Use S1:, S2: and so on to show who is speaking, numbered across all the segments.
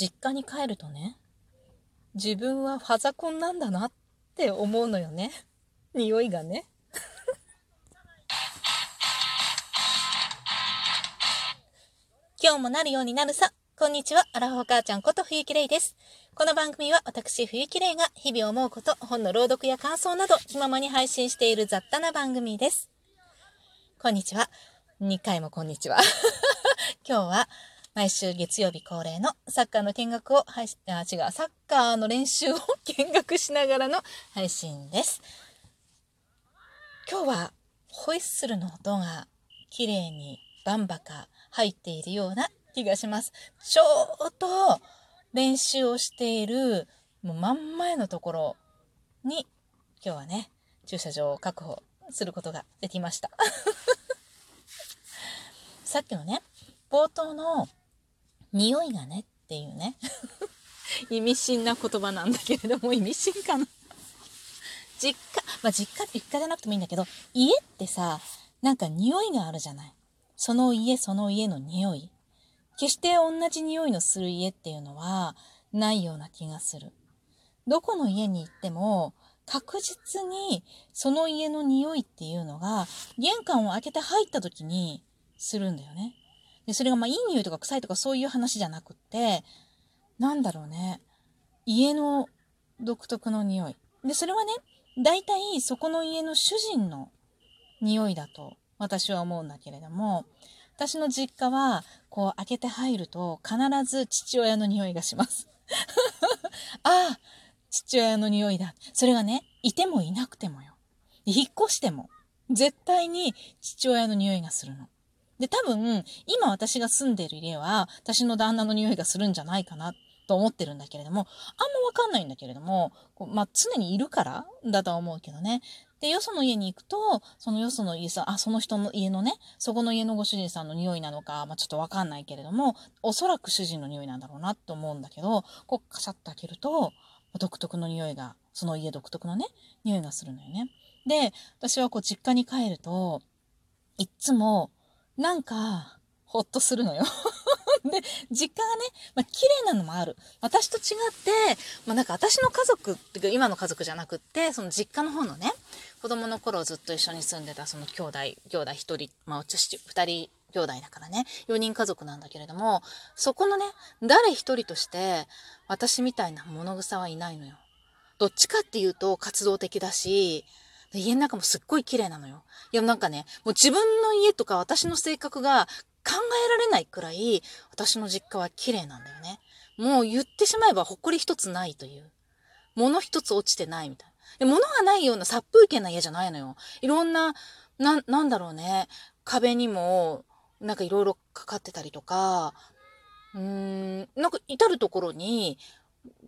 S1: 実家に帰るとね、自分はファザコンなんだなって思うのよね。匂いがね。今日もなるようになるさ。こんにちは、アラフォー母ちゃんこと冬木玲です。この番組は私冬木玲が日々思うこと、本の朗読や感想など気ままに配信している雑多な番組です。こんにちは。2回もこんにちは。今日は毎週月曜日恒例のサッカーの見学を配信、あ、違う、サッカーの練習を見学しながらの配信です。今日はホイッスルの音が綺麗にバンバカ入っているような気がします。ちょうど練習をしているもう真ん前のところに今日はね、駐車場を確保することができました。さっきのね、冒頭の匂いがねっていうね、意味深な言葉なんだけれども、意味深かな実家、まあ実家、実家じゃなくてもいいんだけど、家ってさ、なんか匂いがあるじゃない。その家その家の匂い。決して同じ匂いのする家っていうのはないような気がする。どこの家に行っても確実にその家の匂いっていうのが玄関を開けて入った時にするんだよね。で、それがまあいい匂いとか臭いとかそういう話じゃなくって、なんだろうね。家の独特の匂い。で、それはね、大体そこの家の主人の匂いだと私は思うんだけれども、私の実家は、こう開けて入ると必ず父親の匂いがします。ああ、父親の匂いだ。それがね、いてもいなくてもよ。引っ越しても、絶対に父親の匂いがするの。で、多分、今私が住んでる家は、私の旦那の匂いがするんじゃないかなと思ってるんだけれども、あんまわかんないんだけれども、こうまあ、常にいるからだとは思うけどね。で、よその家に行くと、そのよその家さん、あ、その人の家のね、そこの家のご主人さんの匂いなのか、まあ、ちょっとわかんないけれども、おそらく主人の匂いなんだろうなと思うんだけど、こう、カシャッと開けると、独特の匂いが、その家独特のね、匂いがするのよね。で、私はこう、実家に帰ると、いっつも、なんか、ほっとするのよ で、実家がね、まあ、綺麗なのもある。私と違って、まあ、なんか私の家族ってか、今の家族じゃなくって、その実家の方のね、子供の頃ずっと一緒に住んでたその兄弟、兄弟一人、まあ、うち二人兄弟だからね、4人家族なんだけれども、そこのね、誰一人として、私みたいな物草はいないのよ。どっちかっていうと活動的だし、家の中もすっごい綺麗なのよ。いや、なんかね、もう自分の家とか私の性格が考えられないくらい、私の実家は綺麗なんだよね。もう言ってしまえば誇り一つないという。物一つ落ちてないみたいな。物がないような殺風景な家じゃないのよ。いろんな、な、なんだろうね。壁にも、なんかいろいろかかってたりとか、うーん、なんか至るところに、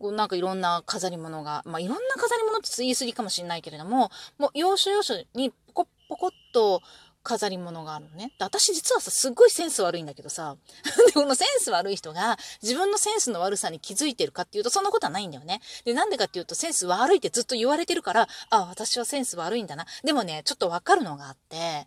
S1: なんかいろんな飾り物が、まあ、いろんな飾り物って言い過ぎかもしれないけれども、もう要所要所にポコポコっと飾り物があるのね。で私実はさ、すっごいセンス悪いんだけどさ、で、このセンス悪い人が自分のセンスの悪さに気づいてるかっていうと、そんなことはないんだよね。で、なんでかっていうと、センス悪いってずっと言われてるから、あ、私はセンス悪いんだな。でもね、ちょっとわかるのがあって、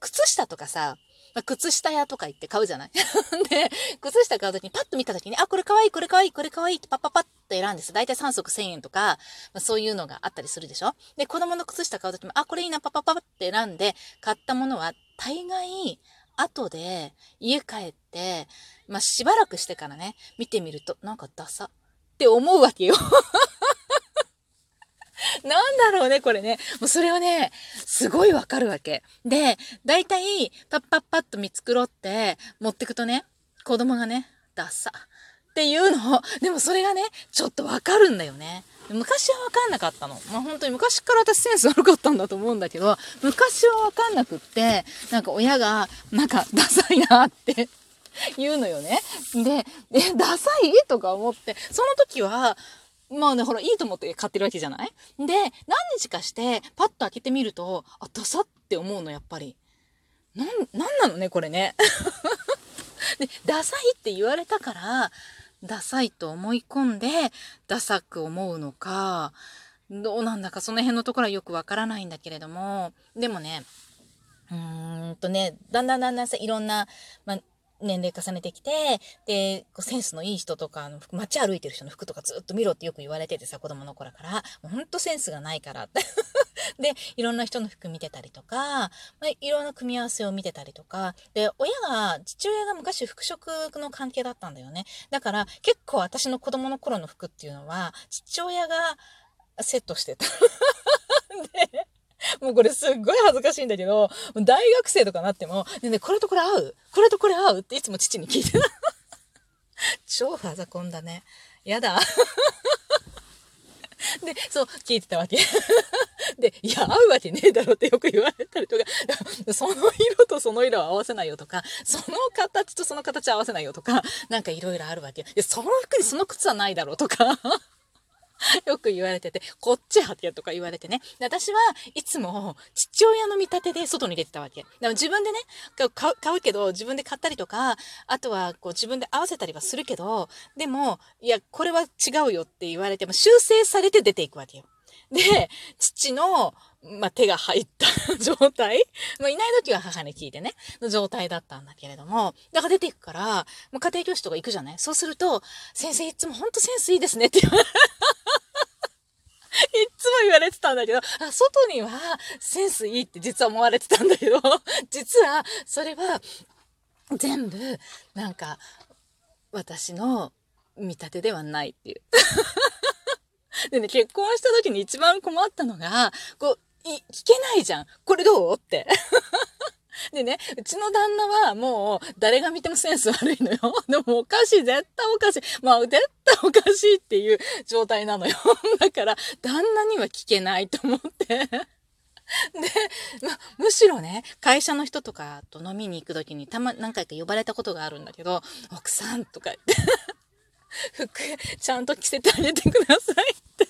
S1: 靴下とかさ、まあ、靴下屋とか行って買うじゃない で、靴下買うときにパッと見たときに、あ、これかわいい、これかわいい、これかわいいってパッパパッと選んです。だいたい3足1000円とか、まあ、そういうのがあったりするでしょ？で、子供の靴下買うときも、あ、これいいな、パッパパッって選んで、買ったものは大概、後で家帰って、まあ、しばらくしてからね、見てみると、なんかダサって思うわけよ なんだろうね、これね。もうそれをね、すごいわかるわけ。で、だいたい、パッパッパッと見繕って、持ってくとね、子供がね、ダッサ。っていうのを、でもそれがね、ちょっとわかるんだよね。昔はわかんなかったの。まあ本当に昔から私センス悪かったんだと思うんだけど、昔はわかんなくって、なんか親が、なんかダサいなって 言うのよね。で、え、ダサい？とか思って、その時は、まあね、ほら、いいと思って買ってるわけじゃない？で、何日かして、パッと開けてみると、あ、ダサって思うの、やっぱり。なん、なんなのね、これね。で、ダサいって言われたから、ダサいと思い込んで、ダサく思うのか、どうなんだかその辺のところはよくわからないんだけれども、でもね、うーんとね、だんだんだんだんさ、いろんな、まあ年齢重ねてきて、で、こうセンスのいい人とか、街歩いてる人の服とかずっと見ろってよく言われててさ、子供の頃から、もうほんとセンスがないからって。で、いろんな人の服見てたりとか、まあ、いろんな組み合わせを見てたりとか、で、親が、父親が昔服飾の関係だったんだよね。だから、結構私の子供の頃の服っていうのは、父親がセットしてた。で、もうこれすっごい恥ずかしいんだけど、大学生とかなっても、ねね、これとこれ合う？これとこれ合うっていつも父に聞いてた。超ファザコンだね。やだ。で、そう、聞いてたわけ。で、いや、合うわけねえだろってよく言われたりとか、その色とその色を合わせないよとか、その形とその形合わせないよとか、なんかいろいろあるわけ。で、その服にその靴はないだろうとか。よく言われてて、こっちはけとか言われてね。私はいつも父親の見立てで外に出てたわけ。でも自分でね買う、買うけど、自分で買ったりとか、あとはこう自分で合わせたりはするけど、でも、いや、これは違うよって言われても修正されて出ていくわけよ。で、父の、まあ、手が入った状態。まあ、いない時は母に聞いてね、の状態だったんだけれども、だから出ていくから、もう家庭教師とか行くじゃない？そうすると、先生いつもほんとセンスいいですねって言われ いつも言われてたんだけど、あ、外にはセンスいいって実は思われてたんだけど、実はそれは全部なんか私の見立てではないっていう。でね、結婚した時に一番困ったのが、こう、聞けないじゃん。これどう？って。でね、うちの旦那はもう誰が見てもセンス悪いのよ。でもおかしい、絶対おかしい。まあ絶対おかしいっていう状態なのよ。だから旦那には聞けないと思って。で、ま、むしろね、会社の人とかと飲みに行く時にたま、何回か呼ばれたことがあるんだけど、奥さんとか言って服ちゃんと着せてあげてくださいって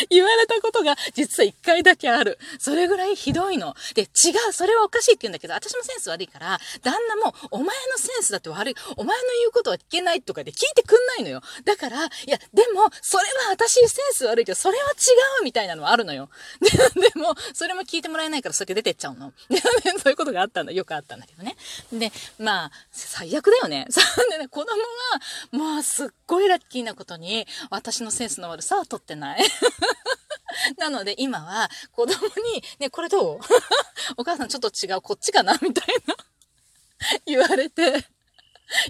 S1: 言われたことが実は一回だけある。それぐらいひどいの。で、違う、それはおかしいって言うんだけど、私もセンス悪いから、旦那も、お前のセンスだって悪い。お前の言うことは聞けないとかで聞いてくんないのよ。だから、いや、でも、それは私センス悪いけど、それは違うみたいなのはあるのよ。で でも、それも聞いてもらえないから、それ出てっちゃうの。で、そういうことがあったんだ。よくあったんだけどね。で、まあ、最悪だよね。でね、子供は、まあ、すっごいラッキーなことに、私のセンスの悪さは取ってない。なので今は子供に、ね、これどう？お母さんちょっと違う、こっちかな？みたいな。言われて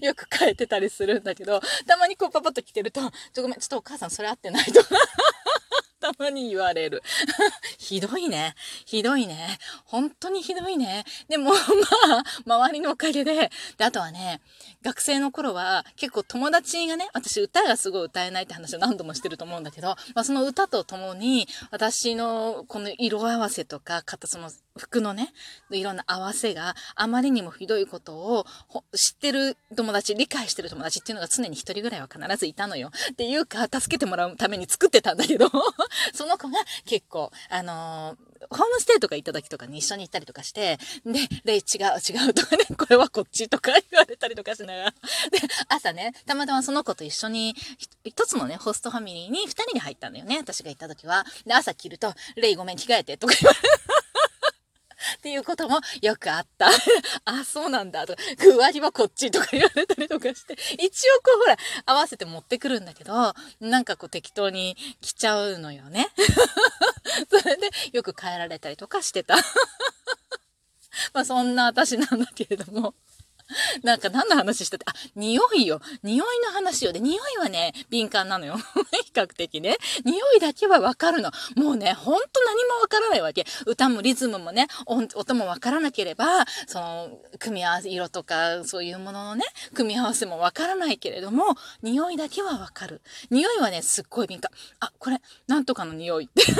S1: よく変えてたりするんだけど、たまにこうパパッと来てると、ちょ、ごめん、ちょっとお母さんそれ合ってないとたまに言われる。ひどいね。ひどいね。本当にひどいね。でも、まあ、周りのおかげで、で、あとはね、学生の頃は結構友達がね、私歌がすごい歌えないって話を何度もしてると思うんだけど、まあその歌と共に、私のこの色合わせとか、その服のね、いろんな合わせがあまりにもひどいことを知ってる友達、理解してる友達っていうのが常に一人ぐらいは必ずいたのよ。っていうか、助けてもらうために作ってたんだけど、その子が結構、あのーホームステイとか行った時とかに一緒に行ったりとかして、で、レイ違う違うとかね、これはこっちとか言われたりとかしながら。で、朝ね、たまたまその子と一緒に、一つのね、ホストファミリーに二人に入ったんだよね、私が行った時は。で、朝着ると、レイごめん着替えてとか言われ。っていうこともよくあった。あ、そうなんだとか、具合はこっちとか言われたりとかして、一応こうほら、合わせて持ってくるんだけど、なんかこう適当に着ちゃうのよね。それでよく変えられたりとかしてた。まあそんな私なんだけれども。なんか何の話した？って、あ、匂いよ。匂いの話よ。で、匂いはね、敏感なのよ。比較的ね。匂いだけはわかるの。もうね、ほんと何もわからないわけ。歌もリズムもね、音もわからなければ、その、組み合わせ、色とか、そういうもののね、組み合わせもわからないけれども、匂いだけはわかる。匂いはね、すっごい敏感。あ、これ、なんとかの匂いって。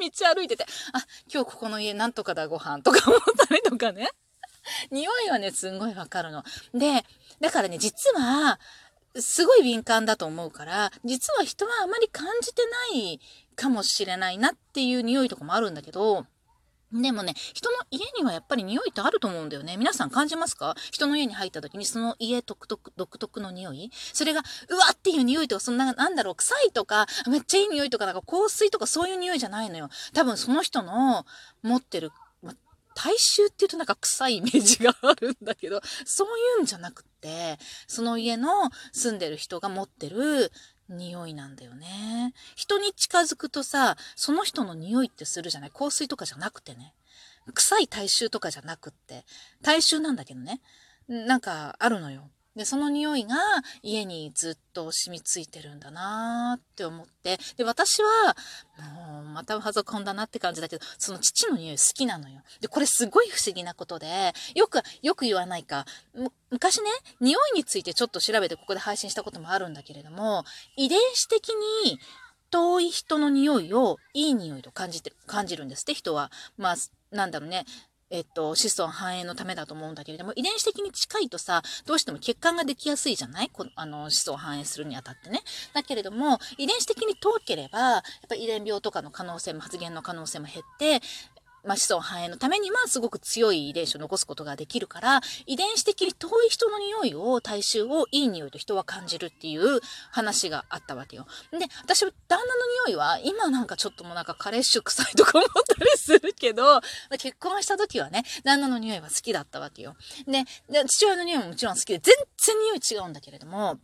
S1: 道歩いてて、あ、今日ここの家なんとかだご飯とか思ったりとかね。匂いはね、すんごいわかるの。で、だからね、実は、すごい敏感だと思うから、実は人はあまり感じてないかもしれないなっていう匂いとかもあるんだけど、でもね、人の家にはやっぱり匂いってあると思うんだよね。皆さん感じますか？人の家に入った時にその家独特、独特の匂い？それが、うわっていう匂いとか、そんな、なんだろう、臭いとか、めっちゃいい匂いとか、なんか香水とかそういう匂いじゃないのよ。多分その人の持ってる大衆って言うとなんか臭いイメージがあるんだけど、そういうんじゃなくて、その家の住んでる人が持ってる匂いなんだよね。人に近づくとさ、その人の匂いってするじゃない？香水とかじゃなくてね。臭い大衆とかじゃなくって。大衆なんだけどね。なんかあるのよ。で、その匂いが家にずっと染みついてるんだなーって思って、で、私は、もう、またパソコンだなって感じだけど、その父の匂い好きなのよ。で、これすごい不思議なことで、よく、よく言わないか、昔ね、匂いについてちょっと調べてここで配信したこともあるんだけれども、遺伝子的に遠い人の匂いをいい匂いと感じて、感じるんですって人は。まあ、なんだろうね。えっと、子孫繁栄のためだと思うんだけれども、遺伝子的に近いとさ、どうしても血管ができやすいじゃない？このあの、子孫繁栄するにあたってね。だけれども、遺伝子的に遠ければ、やっぱ遺伝病とかの可能性も、発現の可能性も減って、まあ、子孫繁栄のためにはすごく強い遺伝子を残すことができるから、遺伝子的に遠い人の匂いを、体臭をいい匂いと人は感じるっていう話があったわけよ。で、私、旦那の匂いは、今なんかちょっともうなんかカレッシュ臭いとか思ったりするけど、結婚した時はね、旦那の匂いは好きだったわけよ。で、で父親の匂いももちろん好きで、全然匂い違うんだけれども、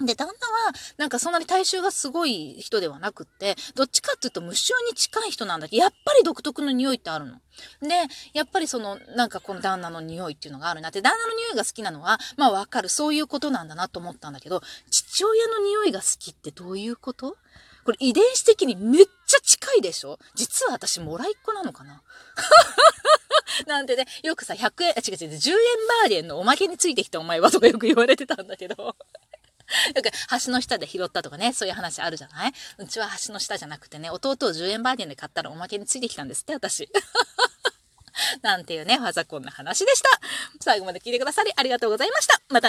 S1: で、旦那は、なんかそんなに体臭がすごい人ではなくって、どっちかっていうと無臭に近い人なんだけど、やっぱり独特の匂いってあるの。で、やっぱりその、なんかこの旦那の匂いっていうのがあるなって、旦那の匂いが好きなのは、まあわかる。そういうことなんだなと思ったんだけど、父親の匂いが好きってどういうこと？これ遺伝子的にめっちゃ近いでしょ？実は私、もらいっ子なのかな？なんてね、よくさ、100円、あ、違う違う、10円バーゲンのおまけについてきたお前はとかよく言われてたんだけど。だか橋の下で拾ったとかね、そういう話あるじゃない？うちは橋の下じゃなくてね、弟を10円バーディンで買ったらおまけについてきたんですって、私。なんていうね、ファザコンの話でした。最後まで聞いてくださりありがとうございました。また